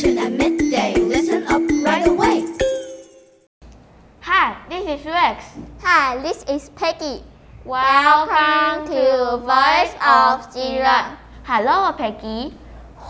attention at midday. Listen up right away. Hi, this is Rex. Hi, this is Peggy. Welcome to Voice of Zero. Hello, Peggy.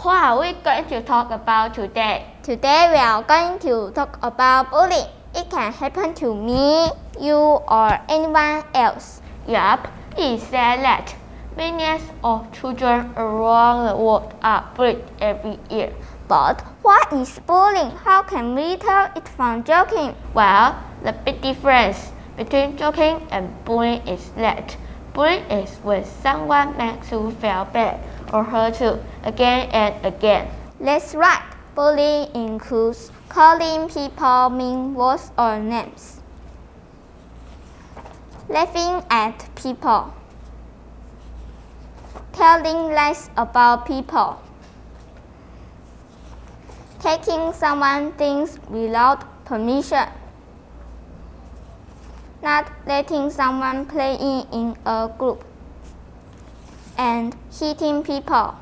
What are we going to talk about today? Today we are going to talk about bullying. It can happen to me, you, or anyone else. Yup, It's said that millions of children around the world are bullied every year. But what is bullying? How can we tell it from joking? Well, the big difference between joking and bullying is that bullying is when someone makes you feel bad or hurt you again and again. That's right. Bullying includes calling people mean words or names, laughing at people, telling lies about people, taking someone's things without permission, not letting someone play in a group, and hitting people.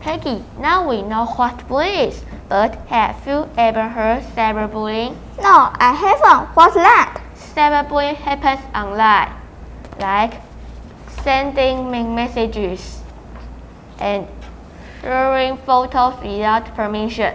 Peggy, now we know what bullying is, but have you ever heard cyberbullying? No, I haven't. What's that? Cyberbullying happens online, like sending mean messages and sharing photos without permission.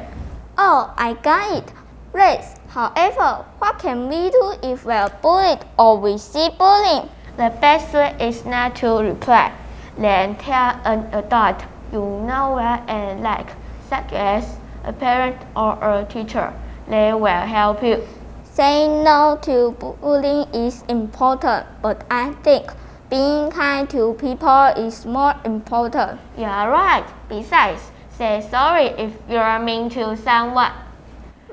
Oh, I got it. Rex. However, what can we do if we are bullied or we see bullying? The best way is not to reply, then tell an adult you know well and like, such as a parent or a teacher. They will help you. Saying no to bullying is important, but I think being kind to people is more important. You're right. Besides, say sorry if you're mean to someone.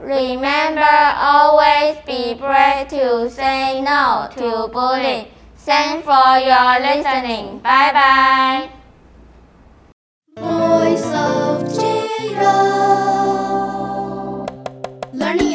Remember always be brave to say no to bullying. Thanks for your listening. Bye bye. Voice of Jiro. Learning